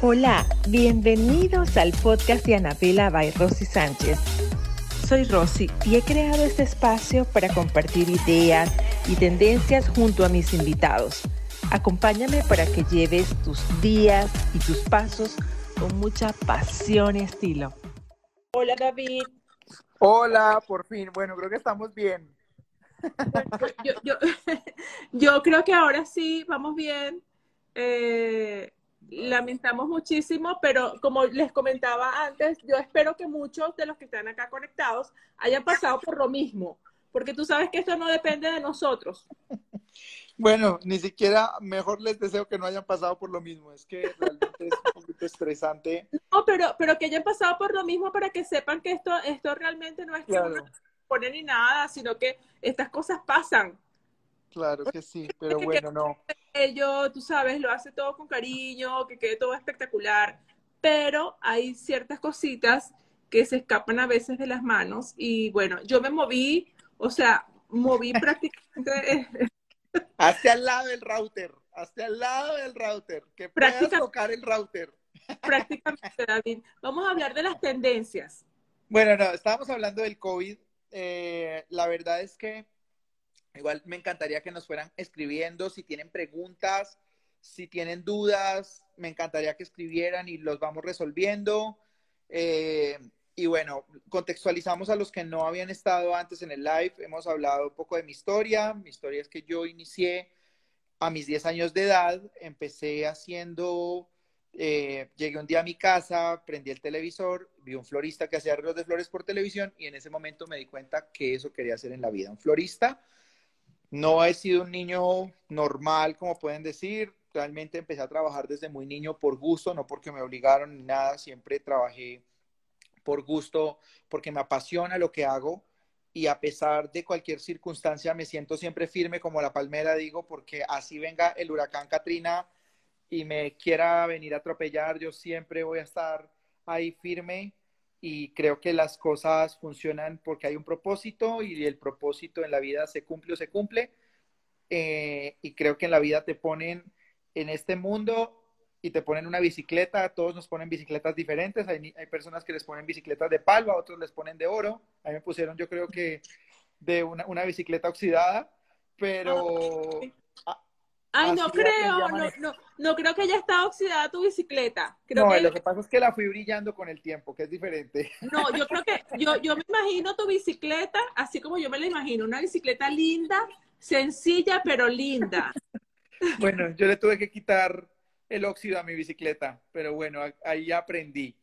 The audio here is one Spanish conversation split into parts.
Hola, bienvenidos al podcast de Anabela by Rosy Sánchez. Soy Rosy y he creado este espacio para compartir ideas y tendencias junto a mis invitados. Acompáñame para que lleves tus días y tus pasos con mucha pasión y estilo. Hola David. Hola, por fin. Bueno, creo que estamos bien. yo, creo que ahora sí, vamos bien. Eh, lamentamos muchísimo, pero como les comentaba antes, yo espero que muchos de los que están acá conectados hayan pasado por lo mismo, porque tú sabes que esto no depende de nosotros. Bueno, ni siquiera mejor les deseo que no hayan pasado por lo mismo, es que realmente es un poquito estresante. No, pero, pero que hayan pasado por lo mismo para que sepan que esto, esto realmente no es que uno pone ni nada, sino que estas cosas pasan. Claro que sí, pero bueno, no. Ello, tú sabes, lo hace todo con cariño, que quede todo espectacular, pero hay ciertas cositas que se escapan a veces de las manos y bueno, yo me moví, o sea, moví prácticamente... Hasta al lado del router, hasta al lado del router, que puedas tocar el router. Prácticamente, David. Vamos a hablar de las tendencias. Bueno, no, estábamos hablando del COVID. Eh, la verdad es que Igual me encantaría que nos fueran escribiendo si tienen preguntas, si tienen dudas, me encantaría que escribieran y los vamos resolviendo. Eh, y bueno, contextualizamos a los que no habían estado antes en el live. Hemos hablado un poco de mi historia. Mi historia es que yo inicié a mis 10 años de edad. Empecé haciendo, eh, llegué un día a mi casa, prendí el televisor, vi un florista que hacía arreglos de flores por televisión y en ese momento me di cuenta que eso quería hacer en la vida. Un florista no he sido un niño normal, como pueden decir. Realmente empecé a trabajar desde muy niño por gusto, no porque me obligaron ni nada. Siempre trabajé por gusto, porque me apasiona lo que hago. Y a pesar de cualquier circunstancia, me siento siempre firme como la palmera, digo, porque así venga el huracán Katrina y me quiera venir a atropellar, yo siempre voy a estar ahí firme y creo que las cosas funcionan porque hay un propósito y el propósito en la vida se cumple o se cumple. Eh, y creo que en la vida te ponen en este mundo y te ponen una bicicleta, todos nos ponen bicicletas diferentes, hay, hay personas que les ponen bicicletas de palo, a otros les ponen de oro, a mí me pusieron yo creo que de una, una bicicleta oxidada, pero ah, Ay, no creo, no, no, no, creo que haya estado oxidada tu bicicleta. no, que... lo que pasa es que la fui brillando con el tiempo, que es diferente. No, yo creo que, yo, yo me imagino tu bicicleta, así como yo me la imagino, una bicicleta linda, sencilla, pero linda. Bueno, yo le tuve que quitar el óxido a mi bicicleta, pero bueno, ahí aprendí.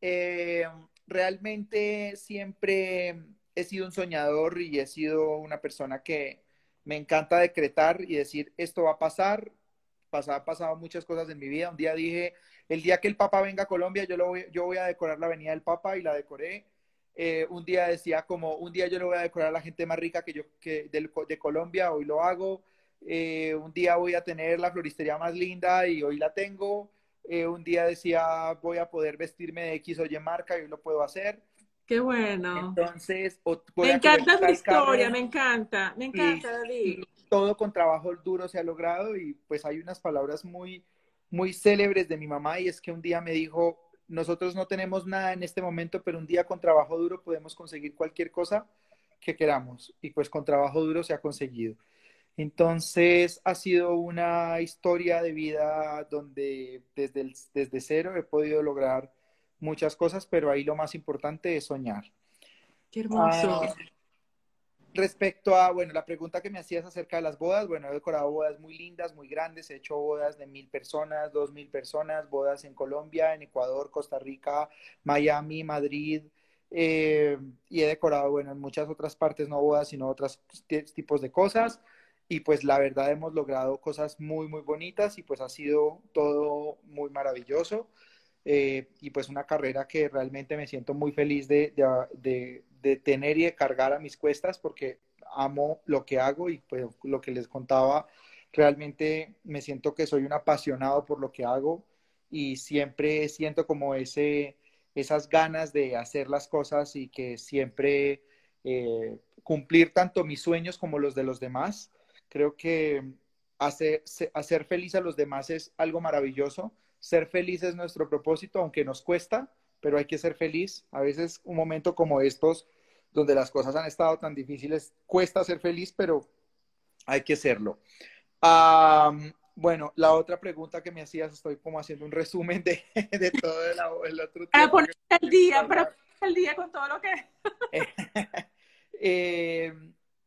Eh, realmente siempre he sido un soñador y he sido una persona que me encanta decretar y decir, esto va a pasar. han pasado muchas cosas en mi vida. Un día dije, el día que el Papa venga a Colombia, yo, lo voy, yo voy a decorar la Avenida del Papa y la decoré. Eh, un día decía como, un día yo le voy a decorar a la gente más rica que yo, que de, Colombia, hoy lo hago. Eh, un día voy a tener la floristería más linda y hoy la tengo. Eh, un día decía, voy a poder vestirme de X o Y marca y hoy lo puedo hacer. Qué bueno. Entonces, me encanta tu historia, me encanta, me encanta, David. todo con trabajo duro se ha logrado y pues hay unas palabras muy, muy célebres de mi mamá y es que un día me dijo, nosotros no tenemos nada en este momento, pero un día con trabajo duro podemos conseguir cualquier cosa que queramos y pues con trabajo duro se ha conseguido. Entonces ha sido una historia de vida donde desde, desde cero he podido lograr muchas cosas, pero ahí lo más importante es soñar. Qué hermoso. Ah, respecto a, bueno, la pregunta que me hacías acerca de las bodas, bueno, he decorado bodas muy lindas, muy grandes, he hecho bodas de mil personas, dos mil personas, bodas en Colombia, en Ecuador, Costa Rica, Miami, Madrid, eh, y he decorado, bueno, en muchas otras partes, no bodas, sino otros tipos de cosas. Y pues la verdad hemos logrado cosas muy, muy bonitas y pues ha sido todo muy maravilloso. Eh, y pues una carrera que realmente me siento muy feliz de, de, tener y de cargar a mis cuestas porque amo lo que hago y pues lo que les contaba, realmente me siento que soy un apasionado por lo que hago y siempre siento como ese, esas ganas de hacer las cosas y que siempre eh, cumplir tanto mis sueños como los de los demás. Creo que hacer, hacer feliz a los demás es algo maravilloso. Ser feliz es nuestro propósito, aunque nos cuesta, pero hay que ser feliz. A veces un momento como estos, donde las cosas han estado tan difíciles, cuesta ser feliz, pero hay que serlo. bueno, la otra pregunta que me hacías, estoy como haciendo un resumen de, todo el, otro tiempo. Para poner el día, para el día con todo lo que... eh,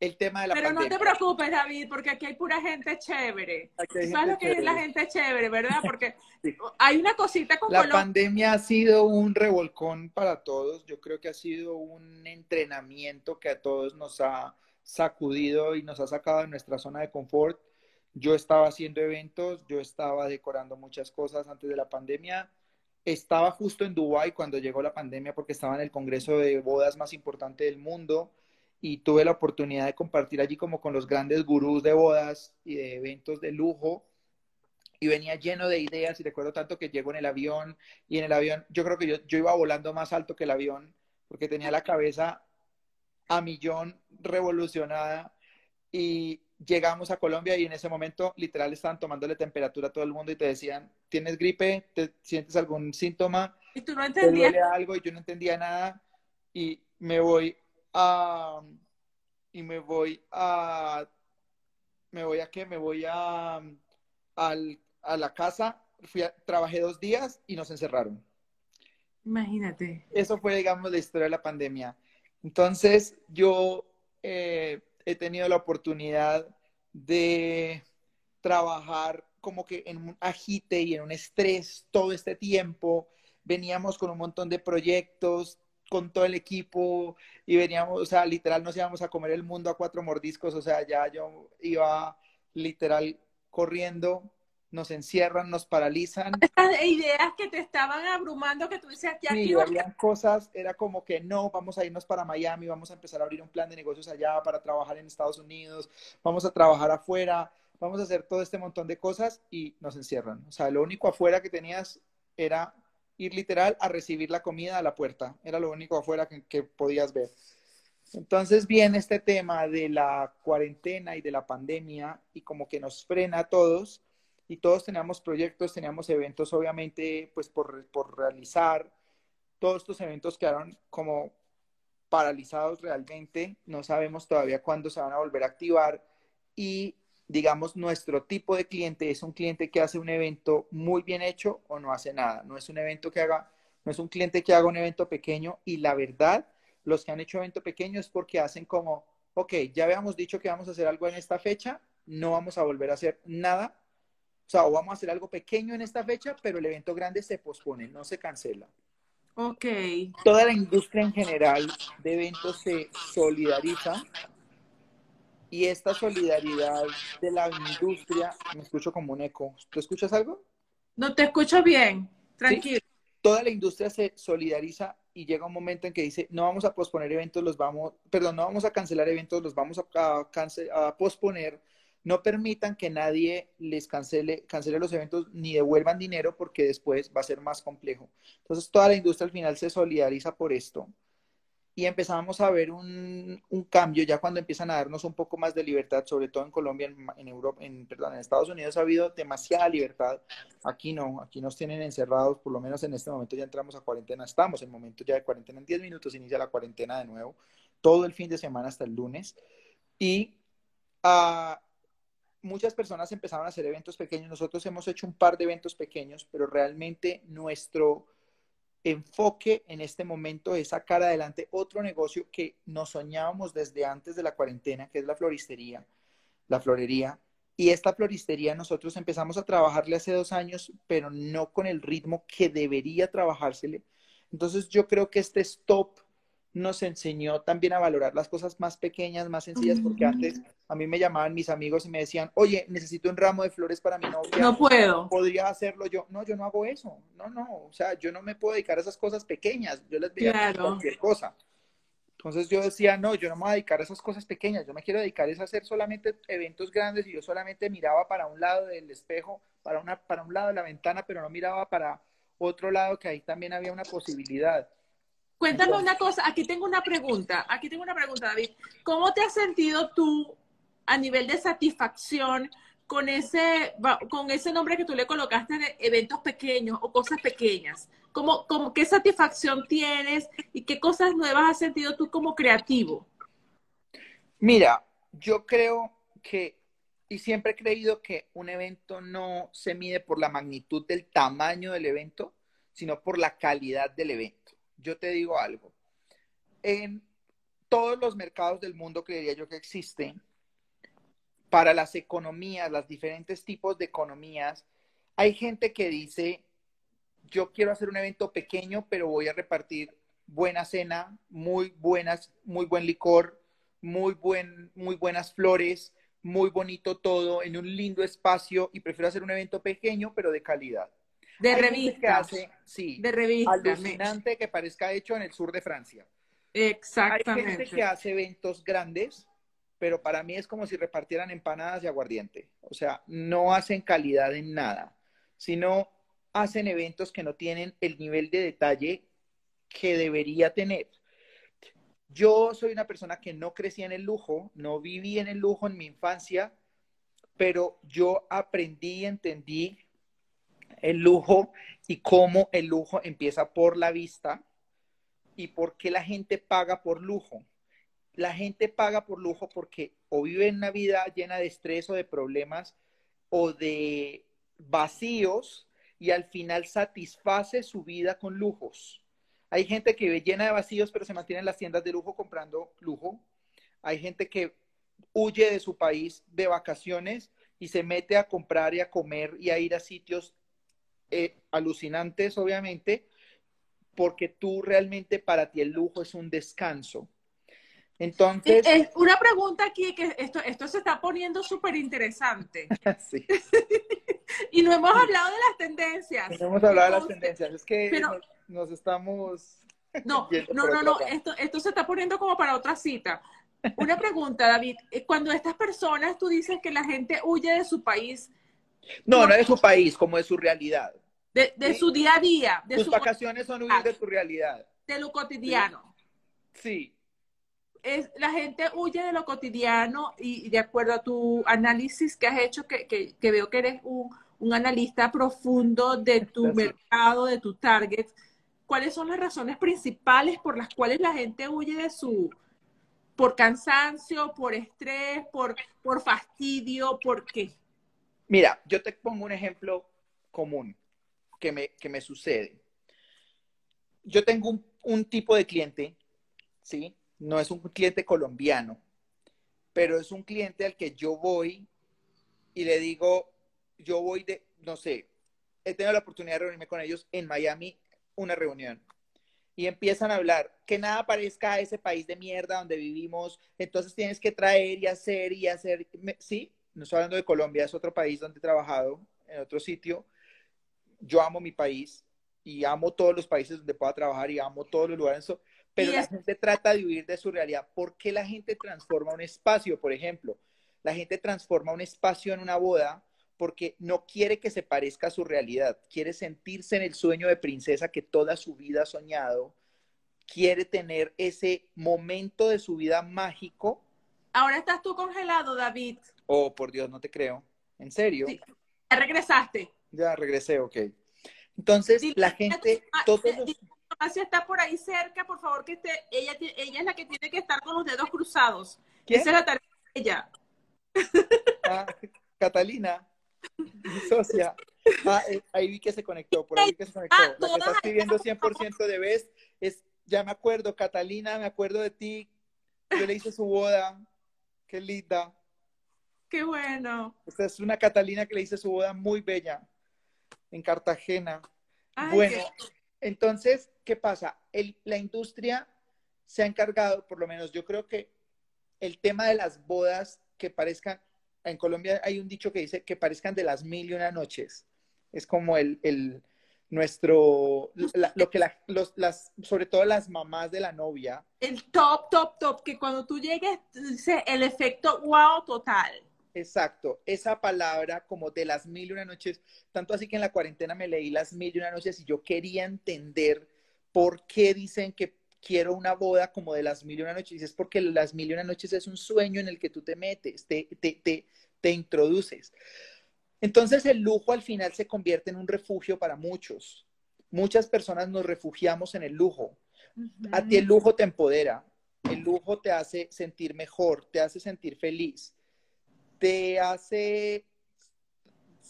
el tema de la Pero no te preocupes, David, porque aquí hay pura gente chévere. ¿Sabes lo que es la gente chévere, verdad? Porque hay una cosita como... La pandemia ha sido un revolcón para todos. Yo creo que ha sido un entrenamiento que a todos nos ha sacudido y nos ha sacado de nuestra zona de confort. Yo estaba haciendo eventos, yo estaba decorando muchas cosas antes de la pandemia. Estaba justo en Dubái cuando llegó la pandemia porque estaba en el congreso de bodas más importante del mundo y tuve la oportunidad de compartir allí como con los grandes gurús de bodas y de eventos de lujo y venía lleno de ideas y recuerdo tanto que llego en el avión y en el avión yo creo que yo, yo iba volando más alto que el avión porque tenía la cabeza a millón revolucionada y llegamos a Colombia y en ese momento literal estaban tomándole temperatura a todo el mundo y te decían, ¿tienes gripe? ¿Te sientes algún síntoma? Y tú no entendías. algo y yo no entendía nada y me voy a, y me voy a, me voy a qué, me voy a, a la casa, fui a, trabajé dos días y nos encerraron. Imagínate. Eso fue, digamos, la historia de la pandemia. Entonces, yo eh, he tenido la oportunidad de trabajar como que en un agite y en un estrés todo este tiempo. Veníamos con un montón de proyectos, con todo el equipo y veníamos, o sea, literal nos íbamos a comer el mundo a cuatro mordiscos, o sea, ya yo iba literal corriendo, nos encierran, nos paralizan. Estas ideas que te estaban abrumando, que tú decías que aquí... Sí, cosas, era como que no, vamos a irnos para Miami, vamos a empezar a abrir un plan de negocios allá para trabajar en Estados Unidos, vamos a trabajar afuera, vamos a hacer todo este montón de cosas y nos encierran. O sea, lo único afuera que tenías era ir literal a recibir la comida a la puerta. Era lo único afuera que, podías ver. Entonces viene este tema de la cuarentena y de la pandemia y como que nos frena a todos y todos teníamos proyectos, teníamos eventos obviamente pues por, por realizar. Todos estos eventos quedaron como paralizados realmente, no sabemos todavía cuándo se van a volver a activar y digamos, nuestro tipo de cliente es un cliente que hace un evento muy bien hecho o no hace nada. No es un evento que haga, no es un cliente que haga un evento pequeño y la verdad, los que han hecho evento pequeño es porque hacen como, ok, ya habíamos dicho que vamos a hacer algo en esta fecha, no vamos a volver a hacer nada. O sea, o vamos a hacer algo pequeño en esta fecha, pero el evento grande se pospone, no se cancela. Ok. Toda la industria en general de eventos se solidariza y esta solidaridad de la industria, me escucho como un eco. ¿Tú escuchas algo? No te escucho bien, tranquilo. Toda la industria se solidariza y llega un momento en que dice, no vamos a posponer eventos, los vamos, perdón, no vamos a cancelar eventos, los vamos a, a posponer. No permitan que nadie les cancele, cancele los eventos ni devuelvan dinero porque después va a ser más complejo. Entonces, toda la industria al final se solidariza por esto y empezamos a ver un, un, cambio ya cuando empiezan a darnos un poco más de libertad, sobre todo en Colombia, en, en, Europa, en, perdón, en Estados Unidos ha habido demasiada libertad. Aquí no, aquí nos tienen encerrados, por lo menos en este momento ya entramos a cuarentena, estamos en momento ya de cuarentena, en 10 minutos inicia la cuarentena de nuevo, todo el fin de semana hasta el lunes. Y uh, muchas personas empezaron a hacer eventos pequeños, nosotros hemos hecho un par de eventos pequeños, pero realmente nuestro enfoque en este momento es sacar adelante otro negocio que nos soñábamos desde antes de la cuarentena, que es la floristería, la florería. Y esta floristería nosotros empezamos a trabajarle hace dos años, pero no con el ritmo que debería trabajársele. Entonces yo creo que este stop nos enseñó también a valorar las cosas más pequeñas, más sencillas, porque antes a mí me llamaban mis amigos y me decían, oye, necesito un ramo de flores para mi novia. No puedo. Podría hacerlo yo. No, yo no hago eso. No, no. O sea, yo no me puedo dedicar a esas cosas pequeñas. Yo les voy a cualquier cosa. Entonces yo decía, no, yo no me voy a dedicar a esas cosas pequeñas. Yo me quiero dedicar a hacer solamente eventos grandes y yo solamente miraba para un lado del espejo, para, una, para un lado de la ventana, pero no miraba para otro lado que ahí también había una posibilidad. Cuéntame una cosa, aquí tengo una pregunta, aquí tengo una pregunta, David. ¿Cómo te has sentido tú a nivel de satisfacción con ese, con ese nombre que tú le colocaste de eventos pequeños o cosas pequeñas? ¿Cómo, cómo, ¿Qué satisfacción tienes y qué cosas nuevas has sentido tú como creativo? Mira, yo creo que, y siempre he creído que un evento no se mide por la magnitud del tamaño del evento, sino por la calidad del evento. Yo te digo algo. En todos los mercados del mundo, creería yo que existen, para las economías, los diferentes tipos de economías, hay gente que dice, yo quiero hacer un evento pequeño, pero voy a repartir buena cena, muy buenas, muy buen licor, muy, buen, muy buenas flores, muy bonito todo, en un lindo espacio, y prefiero hacer un evento pequeño, pero de calidad. De revista. sí, de revista. Alucinante que parezca hecho en el sur de Francia. Exactamente. Hay gente que hace eventos grandes, pero para mí es como si repartieran empanadas y aguardiente. O sea, no hacen calidad en nada, sino hacen eventos que no tienen el nivel de detalle que debería tener. Yo soy una persona que no crecí en el lujo, no viví en el lujo en mi infancia, pero yo aprendí y entendí el lujo y cómo el lujo empieza por la vista y por qué la gente paga por lujo la gente paga por lujo porque o vive en una vida llena de estrés o de problemas o de vacíos y al final satisface su vida con lujos. Hay gente que vive llena de vacíos pero se mantiene en las tiendas de lujo comprando lujo. Hay gente que huye de su país de vacaciones y se mete a comprar y a comer y a ir a sitios eh, alucinantes, obviamente, porque tú realmente para ti el lujo es un descanso. Entonces. Es una pregunta aquí que esto, esto se está poniendo súper interesante. sí. y no hemos hablado de las tendencias. No hemos hablado de las tendencias. Es que nos, estamos. No, no, no, no. Esto, esto se está poniendo como para otra cita. Una pregunta, David. Eh, cuando estas personas, tú dices que la gente huye de su país. No, no de su país, como de su realidad. De, de su día a día. De Tus vacaciones son huir de tu realidad. De lo cotidiano. sí es, la gente huye de lo cotidiano y, de acuerdo a tu análisis que has hecho, que, que, veo que eres un, un, analista profundo de tu mercado, de tu target, ¿cuáles son las razones principales por las cuales la gente huye de su, por cansancio, por estrés, por, por fastidio, por qué? Mira, yo te pongo un ejemplo común que me, que me sucede. Yo tengo un, un tipo de cliente, ¿sí? no es un cliente colombiano, pero es un cliente al que yo voy y le digo, yo voy de, no sé, he tenido la oportunidad de reunirme con ellos en Miami, una reunión. Y empiezan a hablar, que nada parezca a ese país de mierda donde vivimos, entonces tienes que traer y hacer y hacer. Sí, no estoy hablando de Colombia, es otro país donde he trabajado, en otro sitio. Yo amo mi país y amo todos los países donde pueda trabajar y amo todos los lugares pero la gente trata de huir de su realidad. ¿Por qué la gente transforma un espacio, por ejemplo? La gente transforma un espacio en una boda porque no quiere que se parezca a su realidad, quiere sentirse en el sueño de princesa que toda su vida ha soñado, quiere tener ese momento de su vida mágico. Ahora estás tú congelado, David. Oh, por Dios, no te creo. ¿En serio? Sí. Ya regresaste. Ya regresé, ok. Entonces, la gente, todos si está por ahí cerca, por favor, que esté. Ella, ella es la que tiene que estar con los dedos cruzados. Esa es la tarea de ella. Ah, Catalina, mi socia. Ah, eh, ahí vi que se conectó, por ahí vi que se conectó. Ah, la que está escribiendo 100% de vez es, ya me acuerdo, Catalina, me acuerdo de ti. Yo le hice su boda. Qué linda. Qué bueno. Esta es una Catalina que le hice su boda muy bella en Cartagena. bueno, entonces, ¿qué pasa? la industria se ha encargado, por lo menos yo creo que el tema de las bodas que parezcan, en Colombia hay un dicho que dice que parezcan de las mil y una noches. Es como el, el nuestro, lo que los, las, sobre todo las mamás de la novia. El top, top, top, que cuando tú llegues, dice el efecto wow total. Exacto, esa palabra como de las mil y una noches, tanto así que en la cuarentena me leí las mil y una noches y yo quería entender por qué dicen que quiero una boda como de las mil y una noches. Y es porque las mil y una noches es un sueño en el que tú te metes, te, te, te, te introduces. Entonces el lujo al final se convierte en un refugio para muchos. Muchas personas nos refugiamos en el lujo. A ti el lujo te empodera, el lujo te hace sentir mejor, te hace sentir feliz, te hace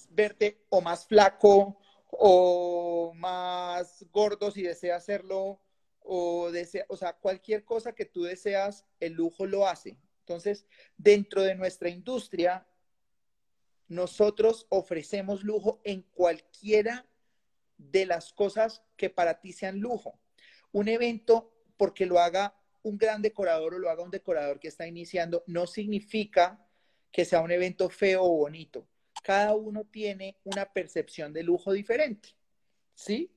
verte o más flaco o más gordo si deseas hacerlo o desea, o sea, cualquier cosa que tú deseas, el lujo lo hace. Entonces, dentro de nuestra industria, nosotros ofrecemos lujo en cualquiera de las cosas que para ti sean lujo. Un evento, porque lo haga un gran decorador o lo haga un decorador que está iniciando, no significa que sea un evento feo o bonito. Cada uno tiene una percepción de lujo diferente. ¿Sí?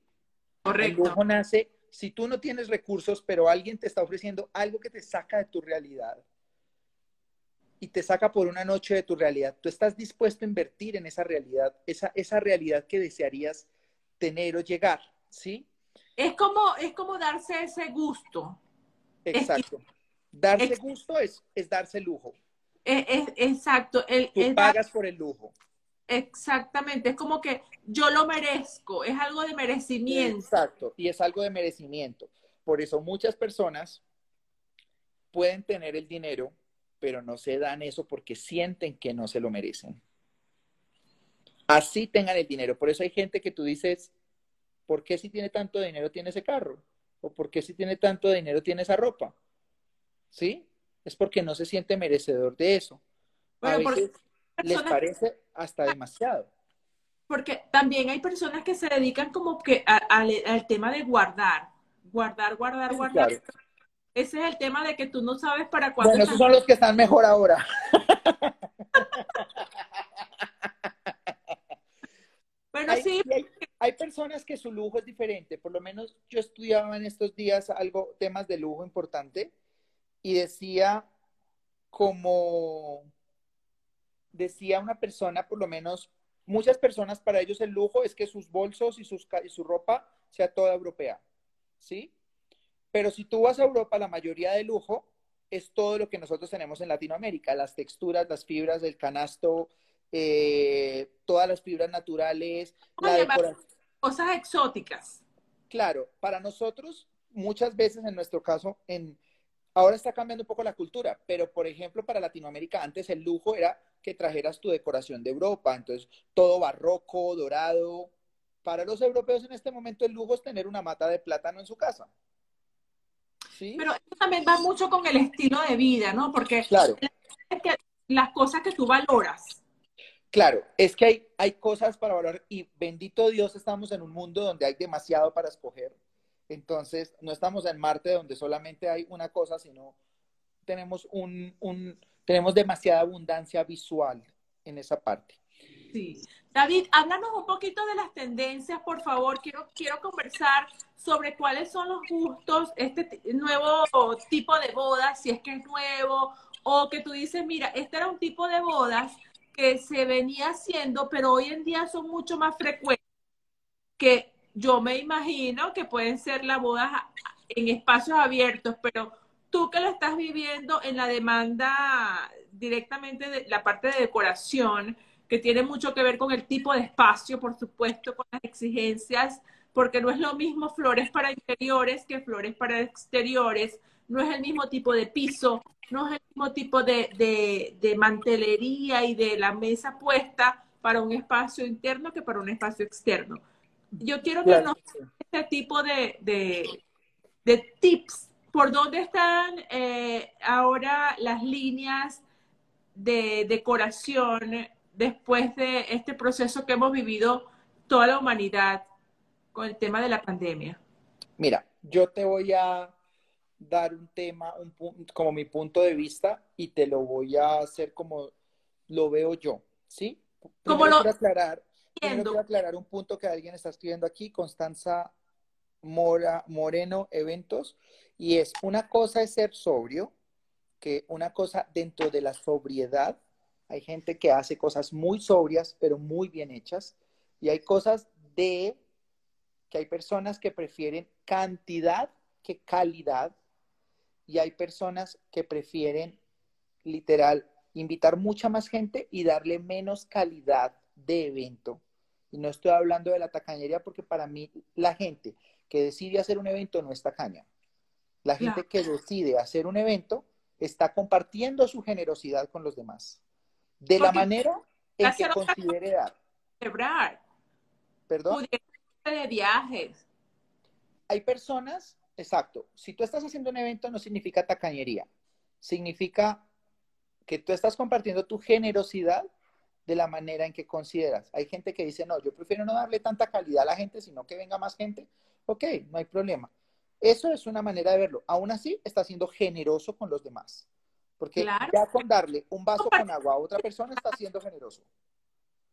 Correcto. El lujo nace, si tú no tienes recursos, pero alguien te está ofreciendo algo que te saca de tu realidad y te saca por una noche de tu realidad, tú estás dispuesto a invertir en esa realidad, esa, esa realidad que desearías tener o llegar, ¿sí? Es como, es como darse ese gusto. Exacto. darse gusto es, es darse lujo. Es, exacto. El, Tú pagas por el lujo. Exactamente, es como que yo lo merezco, es algo de merecimiento. Exacto, y es algo de merecimiento. Por eso muchas personas pueden tener el dinero, pero no se dan eso porque sienten que no se lo merecen. Así tengan el dinero. Por eso hay gente que tú dices, ¿por qué si tiene tanto dinero tiene ese carro? ¿O por qué si tiene tanto dinero tiene esa ropa? ¿Sí? Es porque no se siente merecedor de eso. A veces les parece hasta demasiado. Porque también hay personas que se dedican como que al tema de guardar, guardar, guardar, guardar. Ese es el tema de que tú no sabes para cuándo. Bueno, esos son los que están mejor ahora. bueno, sí. Hay, personas que su lujo es diferente. Por lo menos yo estudiaba en estos días algo, temas de lujo importante, y decía como decía una persona, por lo menos muchas personas, para ellos el lujo es que sus bolsos y, sus, y su ropa sea toda europea, ¿sí? Pero si tú vas a Europa, la mayoría de lujo es todo lo que nosotros tenemos en Latinoamérica, las texturas, las fibras del canasto, eh, todas las fibras naturales, la Cosas exóticas. Claro, para nosotros, muchas veces en nuestro caso, en, ahora está cambiando un poco la cultura, pero por ejemplo, para Latinoamérica, antes el lujo era que trajeras tu decoración de Europa, entonces todo barroco, dorado. Para los europeos en este momento el lujo es tener una mata de plátano en su casa. ¿Sí? Pero eso también va mucho con el estilo de vida, ¿no? Porque claro. las cosas que tú valoras. Claro, es que hay, hay cosas para valorar y bendito Dios estamos en un mundo donde hay demasiado para escoger. Entonces, no estamos en Marte donde solamente hay una cosa, sino tenemos un, un tenemos demasiada abundancia visual en esa parte. Sí. David, háblanos un poquito de las tendencias, por favor. Quiero, quiero conversar sobre cuáles son los gustos, este nuevo tipo de bodas, si es que es nuevo, o que tú dices, mira, este era un tipo de bodas que se venía haciendo, pero hoy en día son mucho más frecuentes, que yo me imagino que pueden ser las bodas en espacios abiertos, pero tú que lo estás viviendo en la demanda directamente de la parte de decoración, que tiene mucho que ver con el tipo de espacio, por supuesto, con las exigencias, porque no es lo mismo flores para interiores que flores para exteriores, no es el mismo tipo de piso, no es el mismo tipo de, de, mantelería y de la mesa puesta para un espacio interno que para un espacio externo. Yo quiero que nos este tipo de, de tips ¿Por dónde están eh, ahora las líneas de decoración después de este proceso que hemos vivido toda la humanidad con el tema de la pandemia? Mira, yo te voy a dar un tema un, como mi punto de vista y te lo voy a hacer como lo veo yo, ¿sí? Como lo... quiero aclarar, quiero aclarar un punto que alguien está escribiendo aquí, Constanza Mora, Moreno Eventos. Y es, una cosa es ser sobrio, que una cosa dentro de la sobriedad, hay gente que hace cosas muy sobrias, pero muy bien hechas, y hay cosas de que hay personas que prefieren cantidad que calidad, y hay personas que prefieren literal invitar mucha más gente y darle menos calidad de evento. Y no estoy hablando de la tacañería porque para mí la gente que decide hacer un evento no es tacaña. La gente que decide hacer un evento está compartiendo su generosidad con los demás. De la manera en que considere dar. Celebrar. Perdón. De viajes. Hay personas, exacto. Si tú estás haciendo un evento no significa tacañería. Significa que tú estás compartiendo tu generosidad de la manera en que consideras. Hay gente que dice, no, yo prefiero no darle tanta calidad a la gente, sino que venga más gente. Ok, no hay problema. Eso es una manera de verlo. Aún así, está siendo generoso con los demás. Porque ya con darle un vaso con agua a otra persona está siendo generoso.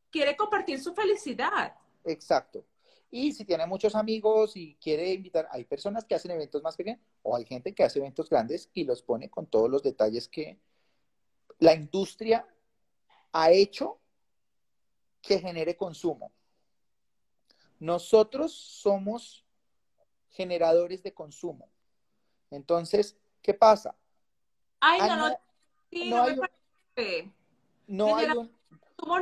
Quiere compartir su felicidad. Exacto. Y si tiene muchos amigos y quiere invitar, hay personas que hacen eventos más pequeños o hay gente que hace eventos grandes y los pone con todos los detalles que la industria ha hecho que genere consumo. Nosotros somos generadores de consumo. Entonces, ¿qué pasa? Ay, no, no, no, hay un, no hay un,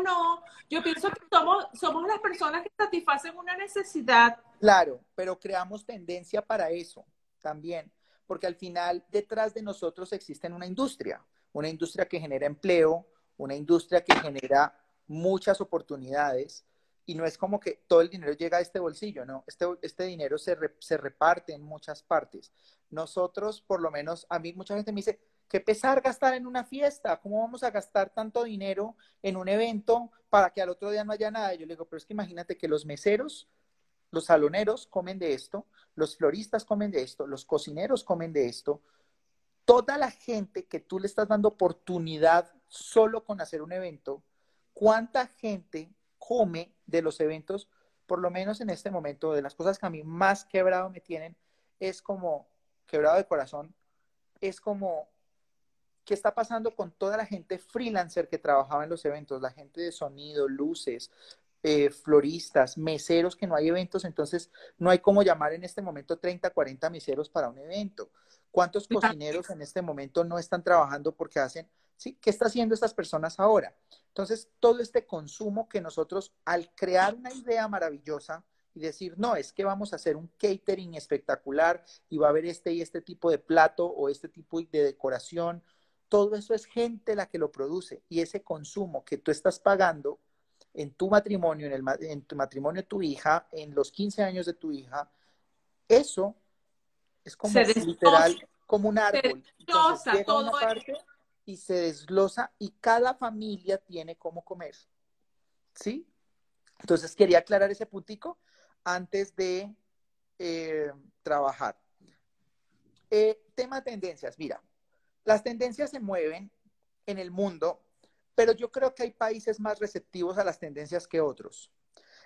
no? Yo pienso que somos, somos las personas que satisfacen una necesidad. Claro, pero creamos tendencia para eso también, porque al final detrás de nosotros existe una industria, una industria que genera empleo, una industria que genera muchas oportunidades y no es como que todo el dinero llega a este bolsillo, no, este, este dinero se, se reparte en muchas partes. Nosotros, por lo menos, a mí mucha gente me dice, qué pesar gastar en una fiesta, ¿cómo vamos a gastar tanto dinero en un evento para que al otro día no haya nada? Yo le digo, pero es que imagínate que los meseros, los saloneros comen de esto, los floristas comen de esto, los cocineros comen de esto, toda la gente que tú le estás dando oportunidad solo con hacer un evento, ¿cuánta gente come de los eventos? Por lo menos en este momento, de las cosas que a mí más quebrado me tienen, es como, quebrado de corazón, es como, ¿qué está pasando con toda la gente freelancer que trabajaba en los eventos? La gente de sonido, luces, eh, floristas, meseros, que no hay eventos, entonces no hay como llamar en este momento 30, 40 meseros para un evento. ¿Cuántos cocineros en este momento no están trabajando porque hacen ¿sí? ¿Qué está haciendo estas personas ahora? Entonces, todo este consumo que nosotros, al crear una idea maravillosa y decir, no, es que vamos a hacer un catering espectacular y va a haber este y este tipo de plato o este tipo de decoración, todo eso es gente la que lo produce y ese consumo que tú estás pagando en tu matrimonio, en, el, en tu matrimonio de tu hija, en los 15 años de tu hija, eso es como literal, como un árbol. Entonces, todo y se desglosa y cada familia tiene cómo comer. ¿Sí? Entonces quería aclarar ese puntico antes de eh, trabajar. Eh, tema tendencias. Mira, las tendencias se mueven en el mundo, pero yo creo que hay países más receptivos a las tendencias que otros.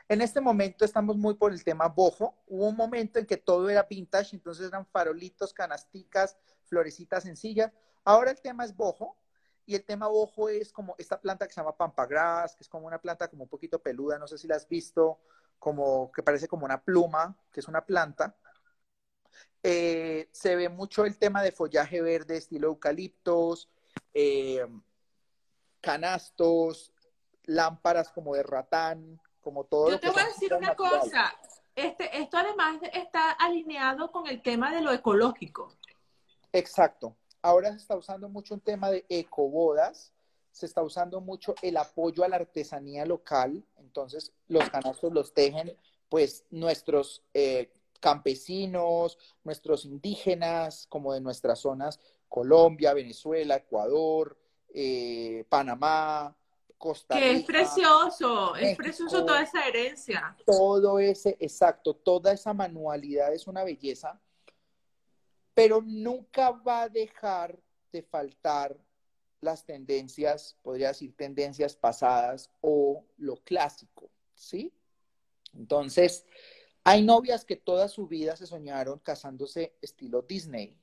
En este momento estamos muy por el tema bojo. Hubo un momento en que todo era vintage, entonces eran farolitos, canasticas, florecitas sencillas. Ahora el tema es bojo y el tema bojo es como esta planta que se llama pampagras, que es como una planta como un poquito peluda, no sé si la has visto, como que parece como una pluma, que es una planta. Eh, se ve mucho el tema de follaje verde, estilo eucaliptos, eh, canastos, lámparas como de ratán, como todo. Yo te voy a decir una cosa. Este, esto además está alineado con el tema de lo ecológico. Exacto. Ahora se está usando mucho un tema de ecobodas, se está usando mucho el apoyo a la artesanía local, entonces los canastos los tejen pues nuestros eh, campesinos, nuestros indígenas, como de nuestras zonas, Colombia, Venezuela, Ecuador, eh, Panamá, Costa Rica. Que es precioso, es precioso toda esa herencia. Todo ese, exacto, toda esa manualidad es una belleza pero nunca va a dejar de faltar las tendencias, podría decir tendencias pasadas o lo clásico, ¿sí? Entonces, hay novias que toda su vida se soñaron casándose estilo Disney.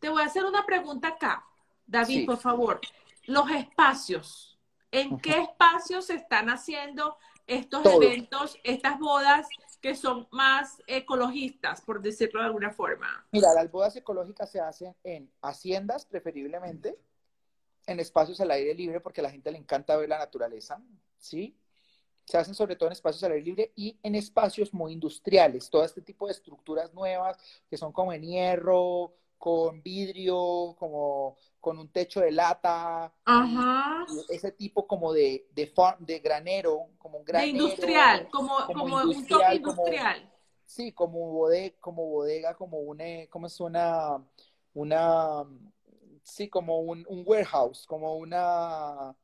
Te voy a hacer una pregunta acá, David, por favor. Los espacios, ¿en qué espacios se están haciendo estos eventos, estas bodas que son más ecologistas, por decirlo de alguna forma? Mira, las bodas ecológicas se hacen en haciendas, preferiblemente, en espacios al aire libre porque a la gente le encanta ver la naturaleza, ¿sí? Se hacen sobre todo en espacios al aire libre y en espacios muy industriales. Todo este tipo de estructuras nuevas que son como en hierro, con vidrio, como con un techo de lata. Ajá. Ese tipo como de, de, de granero, como un granero. De industrial, como, como, un toque industrial. sí, como bodega, como bodega, como una, ¿cómo es una, una, sí, como un, un warehouse, como una,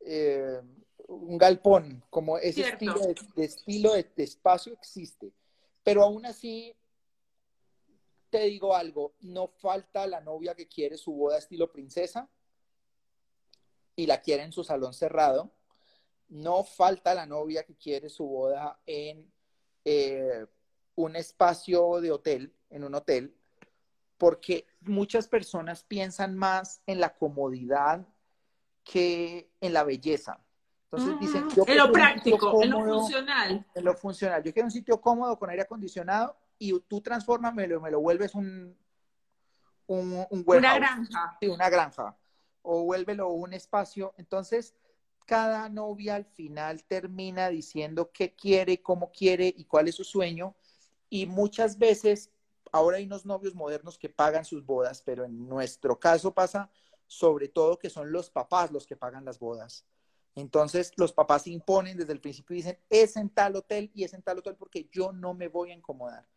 eh, un galpón, como ese estilo, de, estilo de, espacio existe. Pero aún así, te digo algo, no falta la novia que quiere su boda estilo princesa y la quiere en su salón cerrado. No falta la novia que quiere su boda en eh, un espacio de hotel, en un hotel, porque muchas personas piensan más en la comodidad que en la belleza. Entonces dicen, yo en lo práctico, en lo funcional. En lo funcional. Yo quiero un sitio cómodo con aire acondicionado y tú transformas, me lo, me lo vuelves un, un, un Una granja. Sí, una granja. O vuélvelo un espacio. Entonces, cada novia al final termina diciendo qué quiere, cómo quiere y cuál es su sueño. Y muchas veces, ahora hay unos novios modernos que pagan sus bodas, pero en nuestro caso pasa sobre todo que son los papás los que pagan las bodas. Entonces, los papás imponen desde el principio y dicen, es en tal hotel y es en tal hotel porque yo no me voy a incomodar.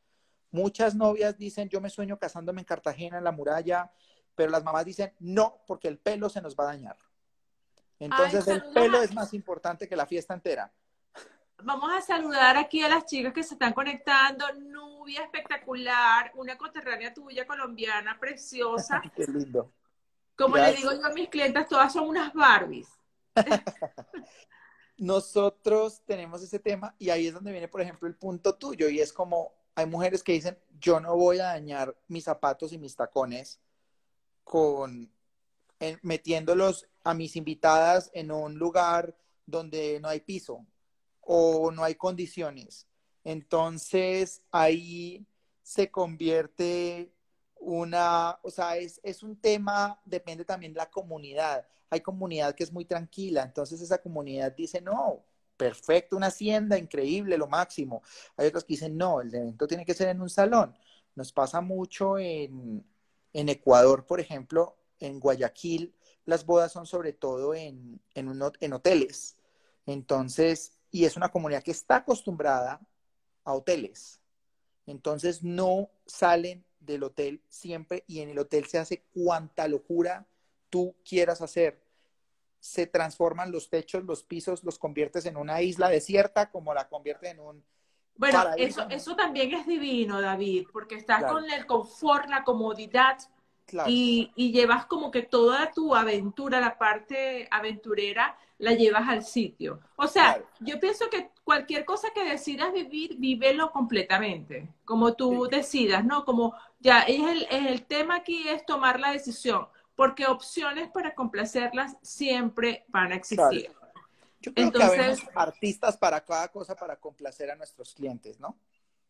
Muchas novias dicen, yo me sueño casándome en Cartagena, en la muralla, pero las mamás dicen, no, porque el pelo se nos va a dañar. Entonces, el pelo es más importante que la fiesta entera. Vamos a saludar aquí a las chicas que se están conectando. Nubia espectacular, una conterránea tuya colombiana, preciosa. Qué lindo. Como le digo yo a mis clientes, todas son unas Barbies. Nosotros tenemos ese tema y ahí es donde viene, por ejemplo, el punto tuyo y es como hay mujeres que dicen, yo no voy a dañar mis zapatos y mis tacones con metiéndolos a mis invitadas en un lugar donde no hay piso o no hay condiciones. Entonces ahí se convierte una, o sea, es, es un tema, depende también de la comunidad. Hay comunidad que es muy tranquila, entonces esa comunidad dice, no, perfecto, una hacienda, increíble, lo máximo. Hay otros que dicen, no, el evento tiene que ser en un salón. Nos pasa mucho en, en Ecuador, por ejemplo, en Guayaquil, las bodas son sobre todo en, en, en hoteles. Entonces, y es una comunidad que está acostumbrada a hoteles. Entonces, no salen del hotel siempre y en el hotel se hace cuanta locura tú quieras hacer. Se transforman los techos, los pisos, los conviertes en una isla desierta como la convierte en un... Bueno, eso, eso también es divino, David, porque estás con el confort, la comodidad y, y, llevas como que toda tu aventura, la parte aventurera, la llevas al sitio. O sea, yo pienso que cualquier cosa que decidas vivir, vívelo completamente, como tú decidas, ¿no? Como ya, es el, el tema aquí es tomar la decisión, porque opciones para complacerlas siempre van a existir. Yo creo Entonces, que artistas para cada cosa para complacer a nuestros clientes, ¿no?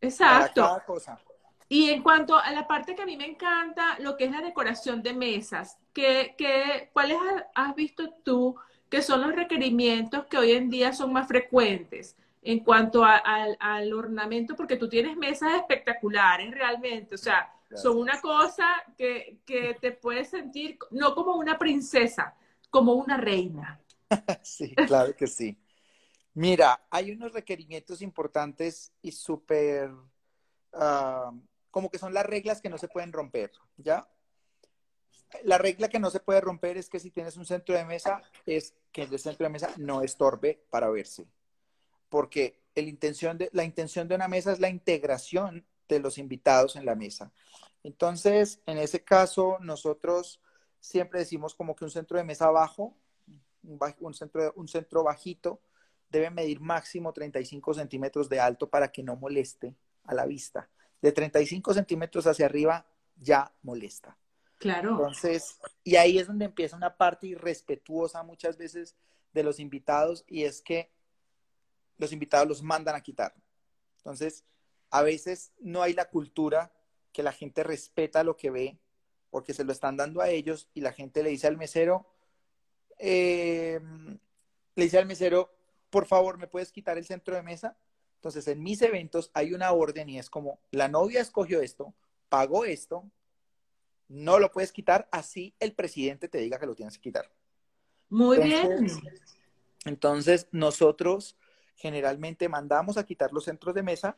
Exacto. Para cada cosa. Y en cuanto a la parte que a mí me encanta, lo que es la decoración de mesas, ¿qué, qué, ¿cuáles has visto tú que son los requerimientos que hoy en día son más frecuentes en cuanto al ornamento? Porque tú tienes mesas espectaculares realmente, o sea, son una cosa que, que te puedes sentir no como una princesa, como una reina. sí, claro que sí. Mira, hay unos requerimientos importantes y súper ah, como que son las reglas que no se pueden romper, ¿ya? La regla que no se puede romper es que si tienes un centro de mesa, es que el centro de mesa no estorbe para verse. Porque el intención de, la intención de una mesa es la integración de los invitados en la mesa. Entonces, en ese caso, nosotros siempre decimos como que un centro de mesa bajo, un, centro, un centro bajito, debe medir máximo 35 centímetros de alto para que no moleste a la vista de 35 centímetros hacia arriba ya molesta. Claro. Entonces, y ahí es donde empieza una parte irrespetuosa muchas veces de los invitados y es que los invitados los mandan a quitar. Entonces, a veces no hay la cultura que la gente respeta lo que ve porque se lo están dando a ellos y la gente le dice al mesero, eh, le dice al mesero, por favor, ¿me puedes quitar el centro de mesa? Entonces, en mis eventos hay una orden y es como, la novia escogió esto, pagó esto, no lo puedes quitar, así el presidente te diga que lo tienes que quitar. Muy bien. Entonces, nosotros generalmente mandamos a quitar los centros de mesa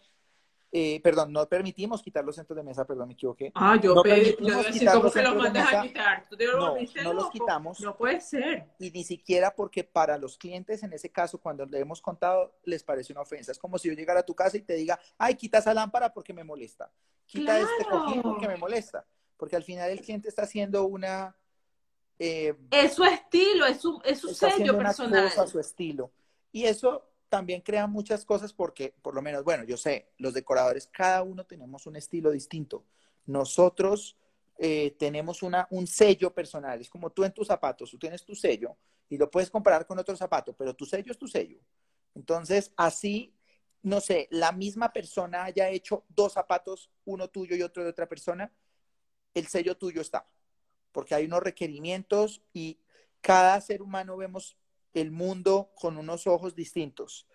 eh, perdón, no permitimos quitar los centros de mesa, perdón, me equivoqué. Ah, yo, no pedí, yo decía, ¿cómo se los mandas a quitar? ¿Tú te no, no los quitamos. No puede ser. Y ni siquiera porque para los clientes, en ese caso, cuando le hemos contado, les parece una ofensa. Es como si yo llegara a tu casa y te diga, ay, quita esa lámpara porque me molesta. Quita este cojín porque me molesta. Porque al final el cliente está haciendo una... Eh, es su estilo, es su, es su sello personal. Cosa, su estilo. Y eso también crean muchas cosas porque, por lo menos, bueno, yo sé, los decoradores, cada uno tenemos un estilo distinto. Nosotros eh, tenemos una, un sello personal. Es como tú en tus zapatos, tú tienes tu sello y lo puedes comparar con otro zapato, pero tu sello es tu sello. Entonces, así, no sé, la misma persona haya hecho dos zapatos, uno tuyo y otro de otra persona, el sello tuyo está, porque hay unos requerimientos y cada ser humano vemos el mundo con unos ojos distintos.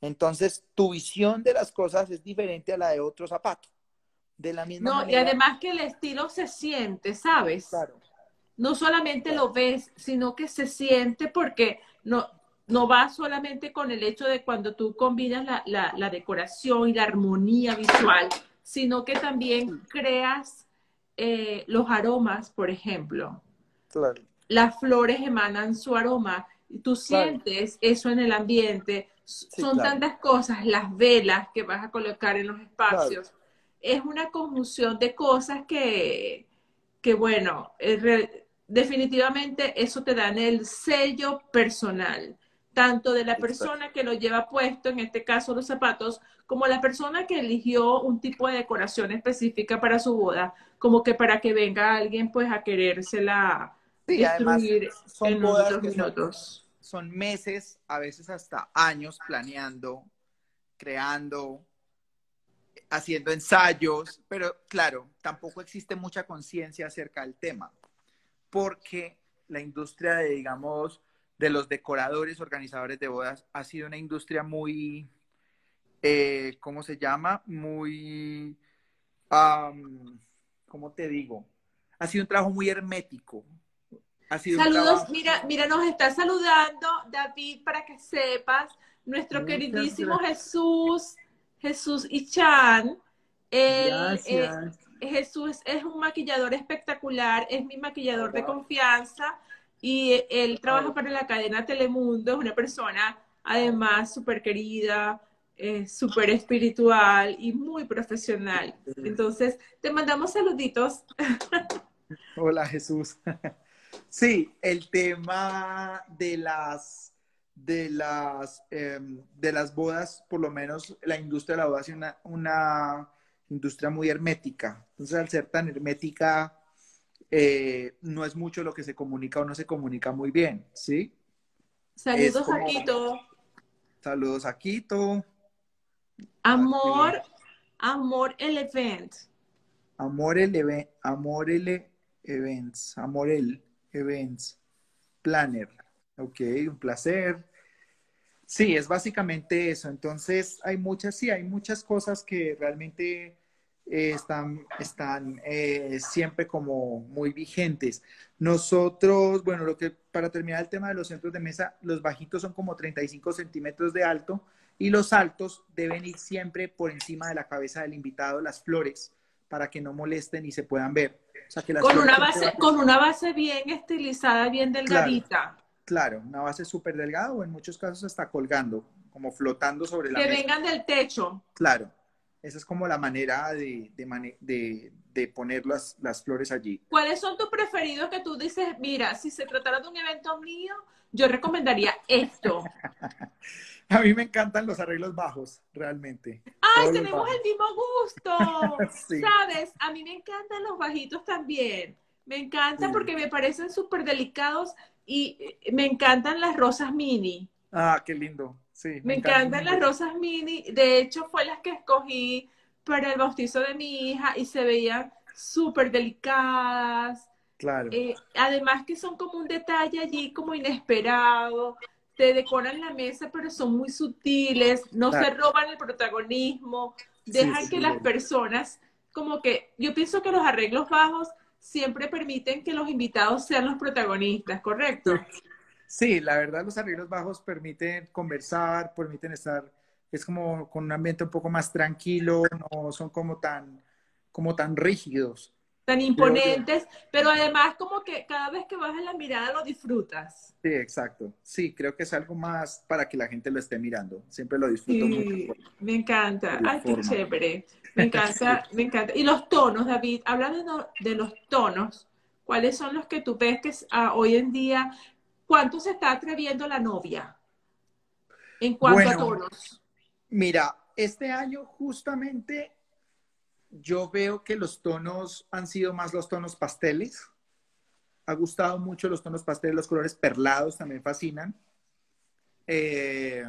Entonces, tu visión de las cosas es diferente a la de otro zapato. De la misma no, y además que el estilo se siente, ¿sabes? Claro. No solamente lo ves, sino que se siente porque no, no va solamente con el hecho de cuando tú combinas la, decoración y la armonía visual, sino que también creas eh, los aromas, por ejemplo. Claro. Las flores emanan su aroma tú sientes eso en el ambiente, son tantas cosas, las velas que vas a colocar en los espacios, es una conjunción de cosas que, que bueno, definitivamente eso te da el sello personal, tanto de la persona que lo lleva puesto, en este caso los zapatos, como la persona que eligió un tipo de decoración específica para su boda, como que para que venga alguien pues a querérsela Sí, además son bodas que son, meses, a veces hasta años planeando, creando, haciendo ensayos, pero claro, tampoco existe mucha conciencia acerca del tema, porque la industria de, digamos, de los decoradores, organizadores de bodas, ha sido una industria muy, eh, ¿cómo se llama? Muy, ¿cómo te digo? Ha sido un trabajo muy hermético, Saludos, mira, mira, nos está saludando David para que sepas, nuestro queridísimo Jesús, Jesús Ichan. Él, eh, Jesús es un maquillador espectacular, es mi maquillador de confianza y él trabaja para la cadena Telemundo, es una persona además súper querida, eh, súper espiritual y muy profesional. Entonces, te mandamos saluditos. Hola Jesús. Sí, el tema de las de las em, de las bodas, por lo menos la industria de la boda es una, una industria muy hermética. Entonces, al ser tan hermética, eh, no es mucho lo que se comunica o no se comunica muy bien, ¿sí? Saludos a Quito. Saludos a Quito. Amor, amor el event. Amor el event, amor el events, amor el Events Planner. Ok, un placer. Sí, es básicamente eso. Entonces, hay muchas, sí, hay muchas cosas que realmente eh, están, están eh, siempre como muy vigentes. Nosotros, bueno, lo que para terminar el tema de los centros de mesa, los bajitos son como 35 centímetros de alto y los altos deben ir siempre por encima de la cabeza del invitado, las flores, para que no molesten y se puedan ver con, una base, con una base bien estilizada, bien delgadita. Claro, una base súper delgada o en muchos casos está colgando, como flotando sobre la Que vengan del techo. Claro, esa es como la manera de, de, de, poner las, las, flores allí. ¿Cuáles son tus preferidos que tú dices, mira, si se tratara de un evento mío, yo recomendaría esto? A mí me encantan los arreglos bajos, realmente. ¡Ay, tenemos el mismo gusto! ¿Sabes? A mí me encantan los bajitos también. Me encantan porque me parecen súper delicados y eh, me encantan las rosas mini. Ah, qué lindo. Sí. Me, encantan las rosas mini. De hecho, fue las que escogí para el bautizo de mi hija y se veían súper delicadas. Claro. Eh, además que son como un detalle allí como inesperado, te decoran la mesa, pero son muy sutiles, no se roban el protagonismo, dejan que las personas, como que yo pienso que los arreglos bajos siempre permiten que los invitados sean los protagonistas, ¿correcto? Sí, la verdad los arreglos bajos permiten conversar, permiten estar, es como con un ambiente un poco más tranquilo, no son como tan, como tan rígidos tan imponentes, pero además como que cada vez que bajas la mirada lo disfrutas. Sí, exacto. Sí, creo que es algo más para que la gente lo esté mirando. Siempre lo disfruto mucho. Me encanta. Ay, qué chévere. Me encanta, me encanta. Y los tonos, David, hablando de los tonos, ¿cuáles son los que tú ves que ah, hoy en día, cuánto se está atreviendo la novia en cuanto a tonos? Mira, este año justamente yo veo que los tonos han sido más los tonos pasteles. Ha gustado mucho los tonos pasteles, los colores perlados también fascinan. Eh,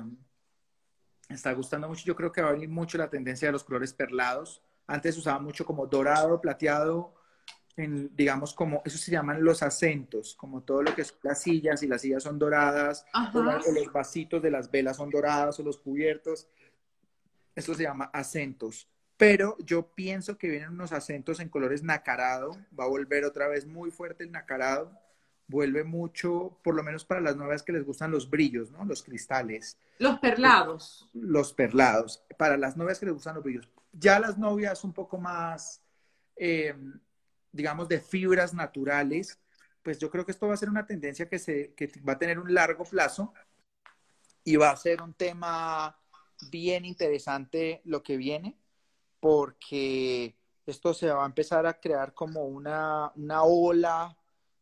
está gustando mucho. Yo creo que va a venir mucho la tendencia de los colores perlados. Antes usaba mucho como dorado, plateado, en, digamos como, eso se llaman los acentos, como todo lo que son las sillas, y las sillas son doradas, o los vasitos de las velas son dorados, o los cubiertos. Eso se llama acentos pero yo pienso que vienen unos acentos en colores nacarado, va a volver otra vez muy fuerte el nacarado, vuelve mucho, por lo menos para las nuevas que les gustan los brillos, ¿no? Los cristales. Los perlados. Los perlados, para las novias que les gustan los brillos. Ya las novias un poco más, eh, digamos, de fibras naturales, pues yo creo que esto va a ser una tendencia que, se, que va a tener un largo plazo y va a ser un tema bien interesante lo que viene porque esto se va a empezar a crear como una, ola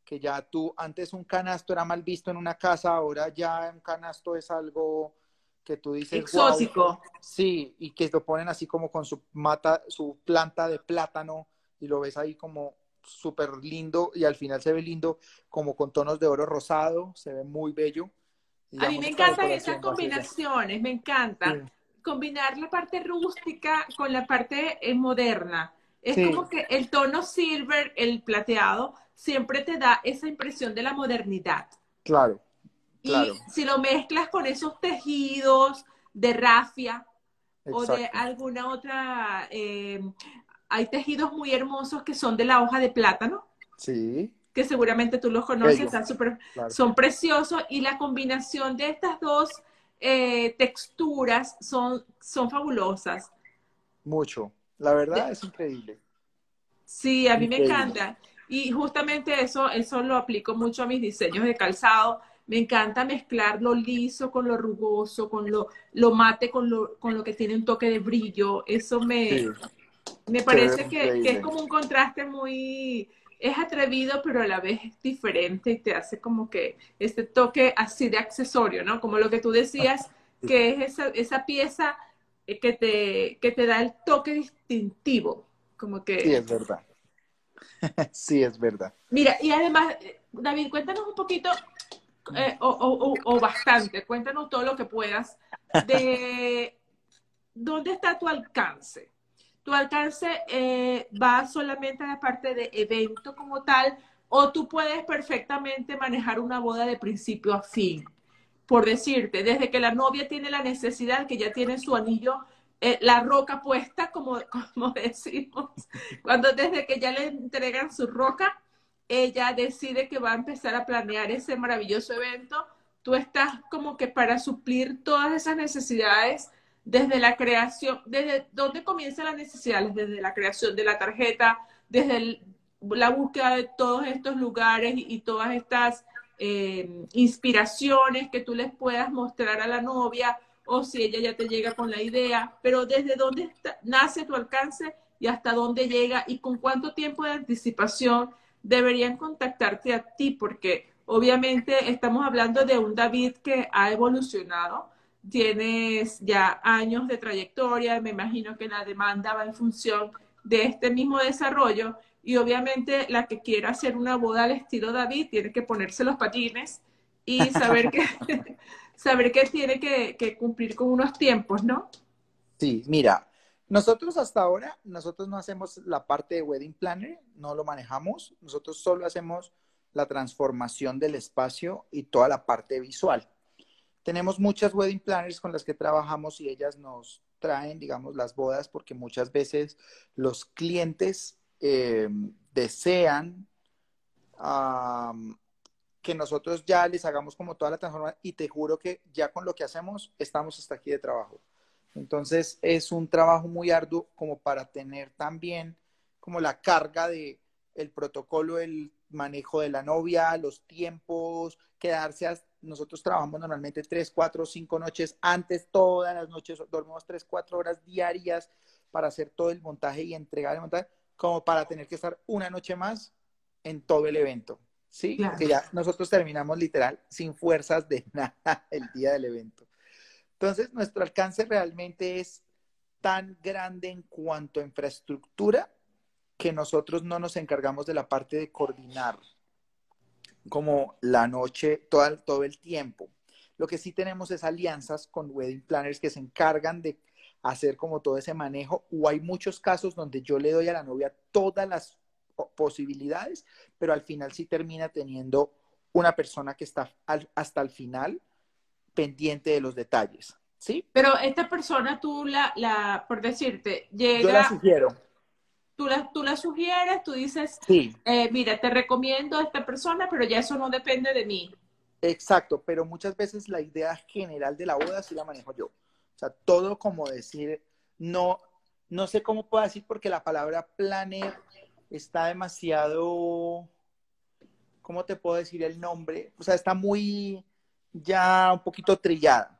que ya tú, antes un canasto era mal visto en una casa, ahora ya un canasto es algo que tú dices. Exótico. sí, y que lo ponen así como con su mata, su planta de plátano, y lo ves ahí como súper lindo, y al final se ve lindo como con tonos de oro rosado, se ve muy bello. a mí me encantan esas combinaciones, me encantan combinar la parte rústica con la parte eh, moderna. Es como que el tono silver, el plateado, siempre te da esa impresión de la modernidad. Claro. Y si lo mezclas con esos tejidos de rafia o de alguna otra, eh, hay tejidos muy hermosos que son de la hoja de plátano. Sí. Que seguramente tú los conoces, son preciosos. Y la combinación de estas dos eh, texturas son, son fabulosas. Mucho. La verdad es increíble. Sí, a mí me encanta. Y justamente eso, eso lo aplico mucho a mis diseños de calzado. Me encanta mezclar lo liso con lo rugoso, con lo, lo mate, con lo, con lo que tiene un toque de brillo. Eso me, me parece que, que, es como un contraste muy, es atrevido, pero a la vez es diferente y te hace como que este toque así de accesorio, ¿no? Como lo que tú decías, que es esa, esa pieza eh, que te, que te da el toque distintivo. Como que... Sí, es verdad. sí, es verdad. Mira, y además, eh, David, cuéntanos un poquito, eh, o, o, o bastante, cuéntanos todo lo que puedas de dónde está tu alcance tu alcance eh, va solamente a la parte de evento como tal, o tú puedes perfectamente manejar una boda de principio a fin. Por decirte, desde que la novia tiene la necesidad, que ya tiene su anillo, eh, la roca puesta, como, como decimos, cuando desde que ya le entregan su roca, ella decide que va a empezar a planear ese maravilloso evento, tú estás como que para suplir todas esas necesidades desde la creación, desde dónde comienza la necesidad, desde la creación de la tarjeta, desde la búsqueda de todos estos lugares y, todas estas eh, inspiraciones que tú les puedas mostrar a la novia o si ella ya te llega con la idea, pero desde dónde nace tu alcance y hasta dónde llega y con cuánto tiempo de anticipación deberían contactarte a ti, porque obviamente estamos hablando de un David que ha evolucionado, tienes ya años de trayectoria, me imagino que la demanda va en función de este mismo desarrollo y obviamente la que quiera hacer una boda al estilo David tiene que ponerse los patines y saber que, saber que tiene que, cumplir con unos tiempos, ¿no? Sí, mira, Nosotros hasta ahora, nosotros no hacemos la parte de wedding planner, no lo manejamos, nosotros solo hacemos la transformación del espacio y toda la parte visual. Tenemos muchas wedding planners con las que trabajamos y ellas nos traen, digamos, las bodas porque muchas veces los clientes eh, desean que nosotros ya les hagamos como toda la transformación y te juro que ya con lo que hacemos estamos hasta aquí de trabajo. Entonces es un trabajo muy arduo como para tener también como la carga de el protocolo, el manejo de la novia, los tiempos, quedarse a, nosotros trabajamos normalmente tres, cuatro, cinco noches antes, todas las noches dormimos tres, cuatro horas diarias para hacer todo el montaje y entregar el montaje, como para tener que estar una noche más en todo el evento. ¿Sí? Que ya nosotros terminamos literal sin fuerzas de nada el día del evento. Entonces, nuestro alcance realmente es tan grande en cuanto a infraestructura que nosotros no nos encargamos de la parte de coordinar como la noche, todo, todo el tiempo. Lo que sí tenemos es alianzas con wedding planners que se encargan de hacer como todo ese manejo o hay muchos casos donde yo le doy a la novia todas las posibilidades, pero al final sí termina teniendo una persona que está hasta el final pendiente de los detalles, ¿sí? Pero esta persona tú la, la por decirte, llega... Yo la sugiero tú la, tú la sugieres, tú dices, sí. Eh, mira, te recomiendo a esta persona, pero ya eso no depende de mí. Exacto, pero muchas veces la idea general de la boda sí la manejo yo. O sea, todo como decir, no, no sé cómo puedo decir porque la palabra planner está demasiado, ¿cómo te puedo decir el nombre? O sea, está muy ya un poquito trillada.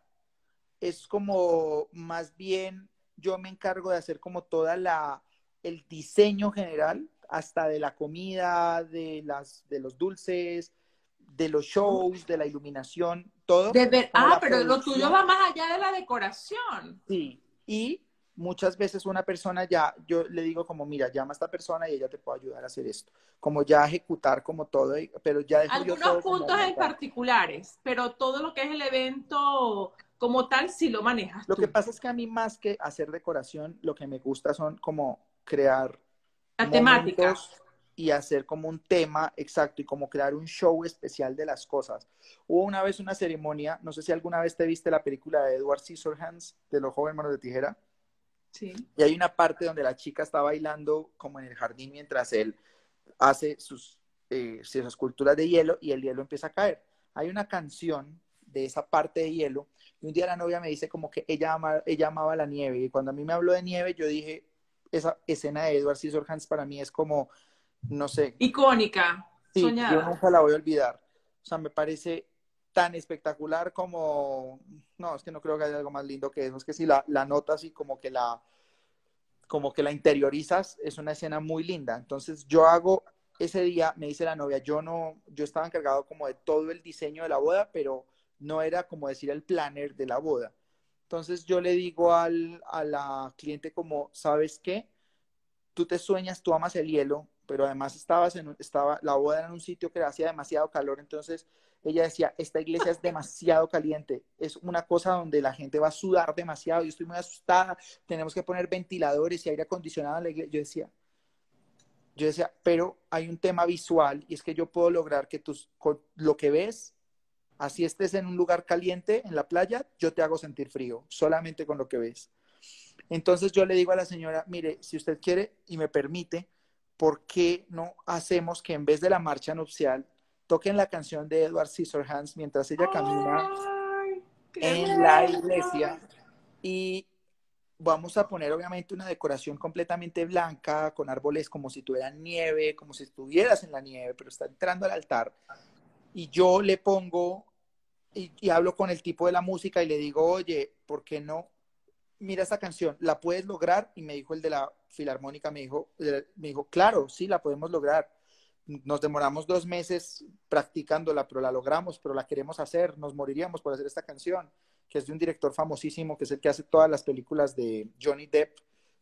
Es como más bien yo me encargo de hacer como toda la, el diseño general, hasta de la comida, de, las, de los dulces, de los shows, de la iluminación, todo. ah, pero lo tuyo va más allá de la decoración. Sí, y muchas veces una persona ya, yo le digo como, mira, llama a esta persona y ella te puede ayudar a hacer esto. Como ya ejecutar como todo, pero ya Algunos puntos en particulares, pero todo lo que es el evento como tal sí lo manejas. Lo que pasa es que a mí más que hacer decoración, lo que me gusta son como crear la temática y hacer como un tema exacto y como crear un show especial de las cosas. Hubo una vez una ceremonia, no sé si alguna vez te viste la película de Edward Scissorhands de los jóvenes manos de tijera. Sí. Y hay una parte donde la chica está bailando como en el jardín mientras él hace sus, eh, sus esculturas de hielo y el hielo empieza a caer. Hay una canción de esa parte de hielo y un día la novia me dice como que ella, ella amaba la nieve y cuando a mí me habló de nieve yo dije, esa escena de Edward Scissorhands para mí es como, no sé. Icónica. Sí, yo nunca la voy a olvidar. O sea, me parece tan espectacular como, no, es que no creo que haya algo más lindo que eso, es que si la, la notas y como que la, como que la interiorizas, es una escena muy linda. Entonces yo hago, ese día me dice la novia, yo no, yo estaba encargado como de todo el diseño de la boda, pero no era como decir el planner de la boda. Entonces yo le digo al, a la cliente como, ¿sabes qué? Tú te sueñas, tú amas el hielo, pero además estabas en, estaba, la boda era en un sitio que hacía demasiado calor, entonces ella decía, esta iglesia es demasiado caliente, es una cosa donde la gente va a sudar demasiado, yo estoy muy asustada, tenemos que poner ventiladores y aire acondicionado en la iglesia. Yo decía, yo decía, pero hay un tema visual y es que yo puedo lograr que tus, lo que ves Así estés en un lugar caliente, en la playa, yo te hago sentir frío, solamente con lo que ves. Entonces yo le digo a la señora, mire, si usted quiere y me permite, ¿por qué no hacemos que en vez de la marcha nupcial toquen la canción de Edward Scissorhands mientras ella camina en la iglesia y vamos a poner obviamente una decoración completamente blanca con árboles como si tuvieran nieve, como si estuvieras en la nieve, pero está entrando al altar y yo le pongo y, hablo con el tipo de la música y le digo, oye, ¿por qué no? Mira esta canción, ¿la puedes lograr? Y me dijo el de la filarmónica, me dijo, me dijo, claro, sí, la podemos lograr. Nos demoramos dos meses practicándola, pero la logramos, pero la queremos hacer, nos moriríamos por hacer esta canción, que es de un director famosísimo, que es el que hace todas las películas de Johnny Depp,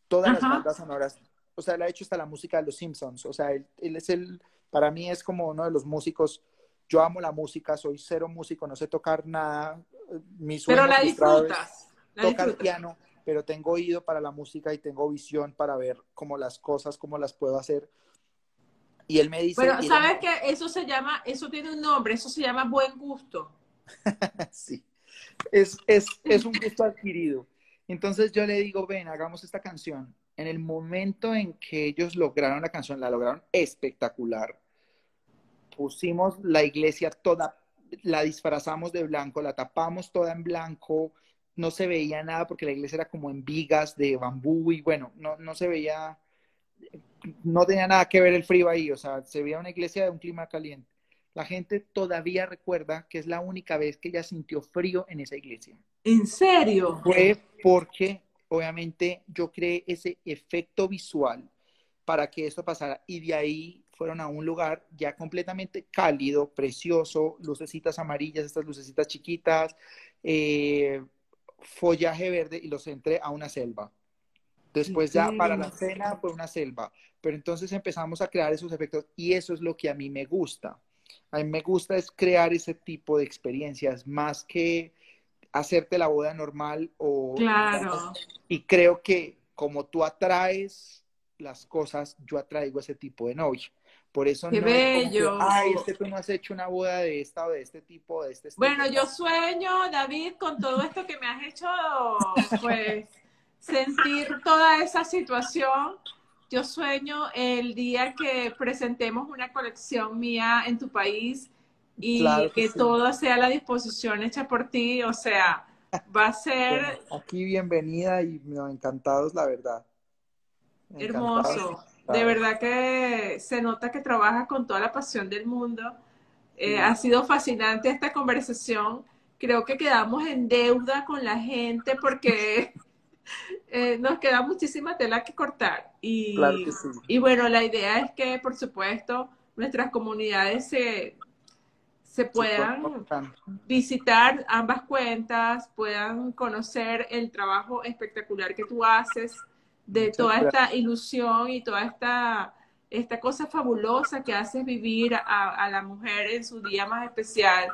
todas las bandas sonoras. O sea, él ha hecho hasta la música de los Simpsons. O sea, él, él es el, para mí es como uno de los músicos yo amo la música, soy cero músico, no sé tocar nada. Mi Pero la disfrutas. tocar piano. pero tengo oído para la música y tengo visión para ver cómo las cosas, cómo las puedo hacer. Y él me dice... Bueno, ¿sabes que Eso se llama, eso tiene un nombre, eso se llama buen gusto. sí, es, es, es un gusto adquirido. Entonces yo le digo, ven, hagamos esta canción. En el momento en que ellos lograron la canción, la lograron espectacular. Pusimos la iglesia toda, la disfrazamos de blanco, la tapamos toda en blanco, no se veía nada porque la iglesia era como en vigas de bambú y bueno, no, no se veía, no tenía nada que ver el frío ahí, o sea, se veía una iglesia de un clima caliente. La gente todavía recuerda que es la única vez que ella sintió frío en esa iglesia. ¿En serio? Fue porque obviamente yo creé ese efecto visual para que esto pasara y de ahí fueron a un lugar ya completamente cálido, precioso, lucecitas amarillas, estas lucecitas chiquitas, eh, follaje verde y los entré a una selva. Después ya para la cena fue una selva, pero entonces empezamos a crear esos efectos y eso es lo que a mí me gusta. A mí me gusta es crear ese tipo de experiencias más que hacerte la boda normal o... Claro. Y creo que como tú atraes las cosas, yo atraigo ese tipo de novia. Por eso Qué no bello. ay, es que tú no has hecho una boda de esta o de este tipo, de este estilo. Bueno, yo sueño, David, con todo esto que me has hecho, pues, sentir toda esa situación. Yo sueño el día que presentemos una colección mía en tu país y Claro que que sí. todo sea a la disposición hecha por ti. O sea, va a ser Bueno, aquí bienvenida y no, encantados, la verdad. Encantados, hermoso. De verdad que se nota que trabajas con toda la pasión del mundo. Eh, ha sido fascinante esta conversación. Creo que quedamos en deuda con la gente porque eh, nos queda muchísima tela que cortar. Y, Claro que sí. y bueno, la idea es que, por supuesto, nuestras comunidades se, se puedan visitar ambas cuentas, puedan conocer el trabajo espectacular que tú haces, de Muchas toda gracias. esta ilusión y toda esta, esta cosa fabulosa que haces vivir a, a la mujer en su día más especial,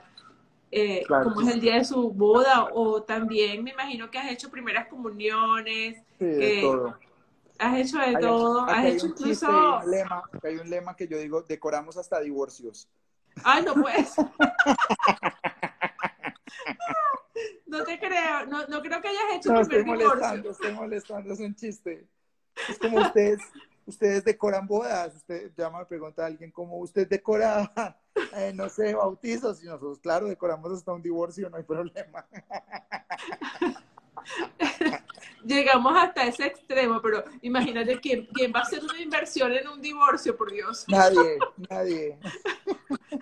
eh, Claro como es el día de su boda, o también me imagino que has hecho primeras comuniones, Sí, de eh, todo. has hecho de Hay- todo, has hecho un chiste, incluso... hay un lema, hay un lema que yo digo, decoramos hasta divorcios. Ay, no puedes. No te creo, no, no creo que hayas hecho No, tu estoy primer divorcio. molestando, estoy molestando, es un chiste. Es como ustedes, ustedes decoran bodas. Usted llama, me pregunta a alguien cómo usted decora, eh, no sé, bautizos. Y nosotros, claro, decoramos hasta un divorcio, no hay problema. Llegamos hasta ese extremo, pero imagínate quién, quién va a hacer una inversión en un divorcio, por Dios. Nadie, nadie.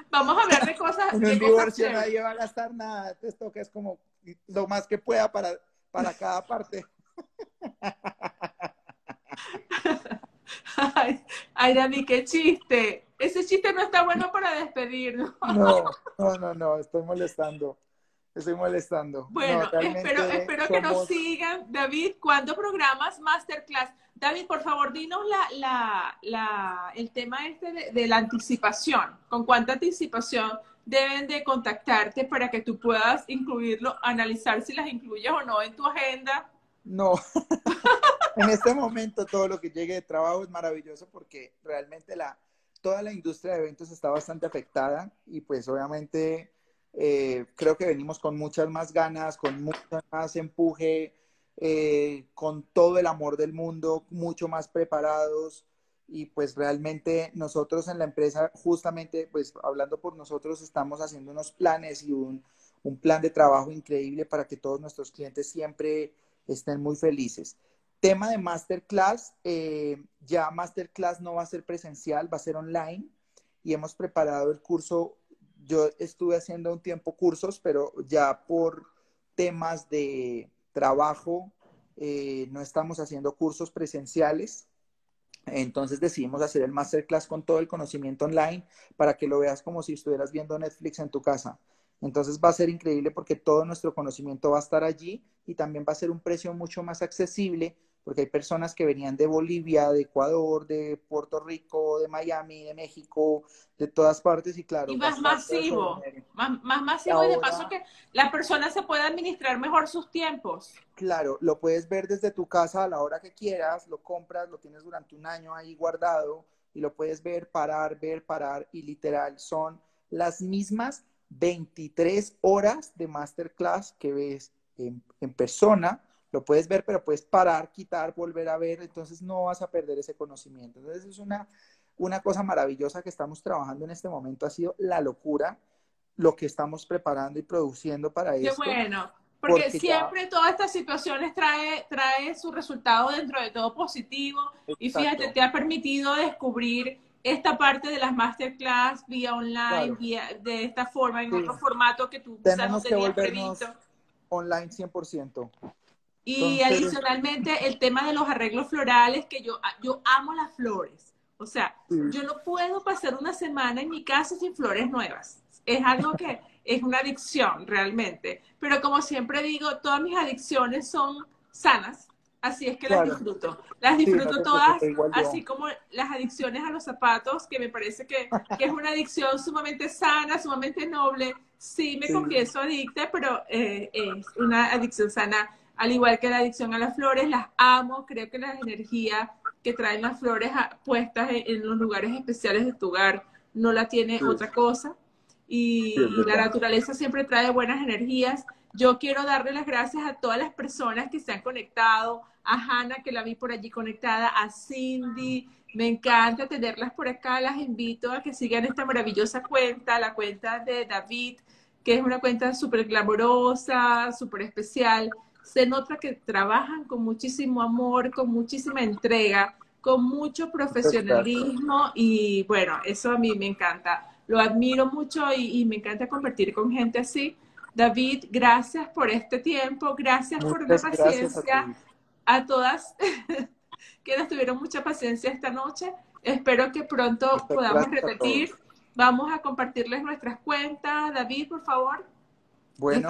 Vamos a hablar de cosas. En un divorcio nadie va a gastar nada. Esto que es como lo más que pueda para, para cada parte. Ay, ay, Dani, qué chiste. Ese chiste no está bueno para despedirnos. No, no, no, no, estoy molestando. Estoy molestando. Bueno, No, espero, espero que nos sigan. David, ¿cuándo programas Masterclass? David, por favor, dinos la, la, la, el tema este de, de la anticipación. ¿Con cuánta anticipación deben de contactarte para que tú puedas incluirlo, analizar si las incluyes o no en tu agenda? No, en este momento todo lo que llegue de trabajo es maravilloso porque realmente la, toda la industria de eventos está bastante afectada y pues obviamente eh, creo que venimos con muchas más ganas, con mucho más empuje, eh, con todo el amor del mundo, mucho más preparados y pues realmente nosotros en la empresa, justamente pues hablando por nosotros, estamos haciendo unos planes y un, un plan de trabajo increíble para que todos nuestros clientes siempre estén muy felices. Tema de masterclass, eh, ya masterclass no va a ser presencial, va a ser online y hemos preparado el curso. Yo estuve haciendo un tiempo cursos, pero ya por temas de trabajo eh, no estamos haciendo cursos presenciales. Entonces decidimos hacer el masterclass con todo el conocimiento online para que lo veas como si estuvieras viendo Netflix en tu casa. Entonces va a ser increíble porque todo nuestro conocimiento va a estar allí y también va a ser un precio mucho más accesible porque hay personas que venían de Bolivia, de Ecuador, de Puerto Rico, de Miami, de México, de todas partes y claro. Y más masivo, más, más, masivo y de paso que la persona se pueda administrar mejor sus tiempos. Claro, lo puedes ver desde tu casa a la hora que quieras, lo compras, lo tienes durante un año ahí guardado y lo puedes ver, parar, ver, parar y literal son las mismas 23 horas de masterclass que ves en, en persona lo puedes ver, pero puedes parar, quitar, volver a ver, entonces no vas a perder ese conocimiento. Entonces es una, una cosa maravillosa que estamos trabajando en este momento, ha sido la locura lo que estamos preparando y produciendo para Qué esto. Qué bueno, porque, siempre todas estas situaciones trae, trae su resultado dentro de todo positivo y fíjate, te ha permitido descubrir esta parte de las masterclass vía online, vía, de esta forma, en otro formato que tú Tenemos que volvernos online 100%. Y adicionalmente el tema de los arreglos florales, que yo, yo amo las flores. O sea, yo no puedo pasar una semana en mi casa sin flores nuevas. Es algo que es una adicción realmente. Pero como siempre digo, todas mis adicciones son sanas. Así es que las disfruto. Las disfruto todas, así como las adicciones a los zapatos, que me parece que, que, es una adicción sumamente sana, sumamente noble. Sí, me confieso adicta, pero eh, es una adicción sana al igual que la adicción a las flores, las amo, creo que la energía que traen las flores puestas en, los lugares especiales de tu hogar no la tiene otra cosa. Y, la naturaleza siempre trae buenas energías. Yo quiero darle las gracias a todas las personas que se han conectado, a Hannah, que la vi por allí conectada, a Cindy. Me encanta tenerlas por acá. Las invito a que sigan esta maravillosa cuenta, la cuenta de David, que es una cuenta súper glamorosa, súper especial se nota que trabajan con muchísimo amor, con muchísima entrega, con mucho profesionalismo y bueno, eso a mí me encanta. Lo admiro mucho y, me encanta compartir con gente así. David, gracias por este tiempo, gracias por la paciencia a, todas que nos tuvieron mucha paciencia esta noche. Espero que pronto podamos repetir. Vamos a compartirles nuestras cuentas. David, por favor. Bueno,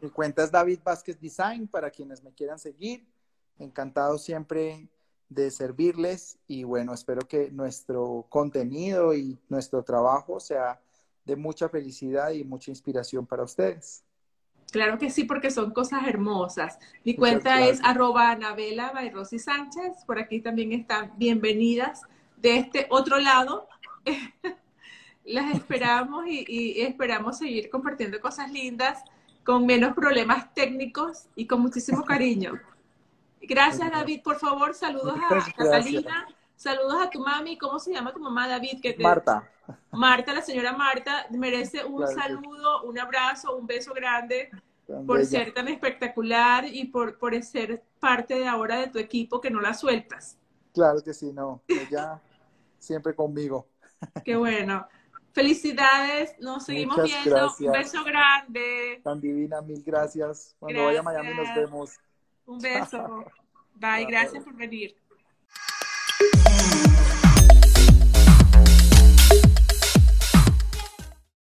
mi cuenta es David Vázquez Design para quienes me quieran seguir. Encantado siempre de servirles y bueno, espero que nuestro contenido y nuestro trabajo sea de mucha felicidad y mucha inspiración para ustedes. Claro que sí, porque son cosas hermosas. Mi cuenta es arroba Anabela by Rosy Sánchez. Por aquí también están bienvenidas de este otro lado. Las esperamos y esperamos seguir compartiendo cosas lindas con menos problemas técnicos y con muchísimo cariño. Gracias, David. Por favor, saludos a Catalina. Saludos a tu mami. ¿Cómo se llama tu mamá, David? Que Marta. Marta, la señora Marta, merece un saludo, un abrazo, un beso grande por ser tan espectacular y por, por ser parte de ahora de tu equipo que no la sueltas. Claro que sí, no. Ella siempre conmigo. Qué bueno. Felicidades, nos seguimos viendo. Un beso grande. Tan divina, mil gracias. Cuando vaya a Miami nos vemos. Un beso. Bye, gracias por venir.